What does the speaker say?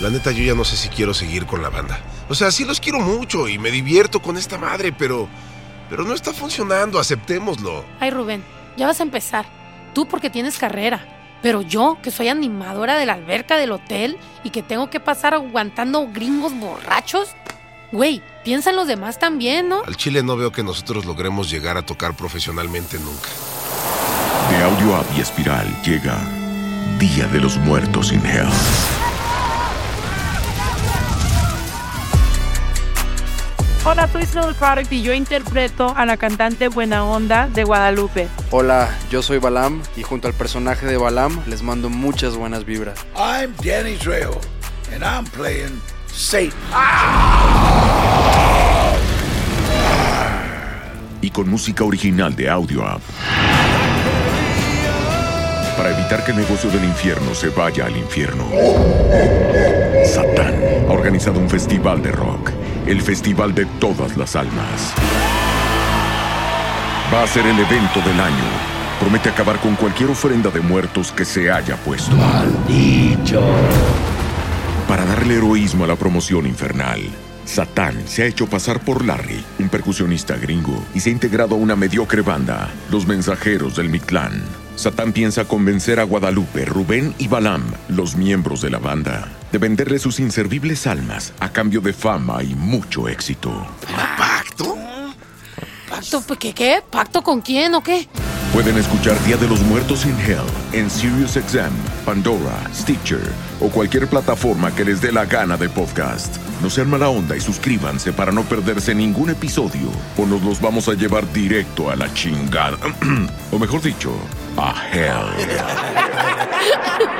La neta, yo ya no sé si quiero seguir con la banda. O sea, sí los quiero mucho y me divierto con esta madre, pero. Pero no está funcionando, aceptémoslo. Ay, Rubén, ya vas a empezar. Tú porque tienes carrera. Pero yo, que soy animadora de la alberca del hotel y que tengo que pasar aguantando gringos borrachos. Güey, piensa en los demás también, ¿no? Al Chile no veo que nosotros logremos llegar a tocar profesionalmente nunca. De Audio y Espiral llega Día de los Muertos in Hell. Hola, soy Snow Product y yo interpreto a la cantante Buena Onda de Guadalupe. Hola, yo soy Balam y junto al personaje de Balam les mando muchas buenas vibras. I'm Danny Trejo, and I'm playing Satan. Y con música original de Audio App. Para evitar que el negocio del infierno se vaya al infierno. Satán ha organizado un festival de rock, el festival de todas las almas. Va a ser el evento del año. Promete acabar con cualquier ofrenda de muertos que se haya puesto. Para darle heroísmo a la promoción infernal, Satán se ha hecho pasar por Larry, un percusionista gringo, y se ha integrado a una mediocre banda, los mensajeros del Mictlán. Satán piensa convencer a Guadalupe, Rubén y Balam, los miembros de la banda, de venderle sus inservibles almas a cambio de fama y mucho éxito. ¿Pacto? ¿Pacto? ¿Qué? ¿Qué? ¿Pacto con quién o qué? Pueden escuchar Día de los Muertos in Hell en SiriusXM, Pandora, Stitcher o cualquier plataforma que les dé la gana de podcast. No sean mala onda y suscríbanse para no perderse ningún episodio o nos los vamos a llevar directo a la chingada. o mejor dicho, a Hell.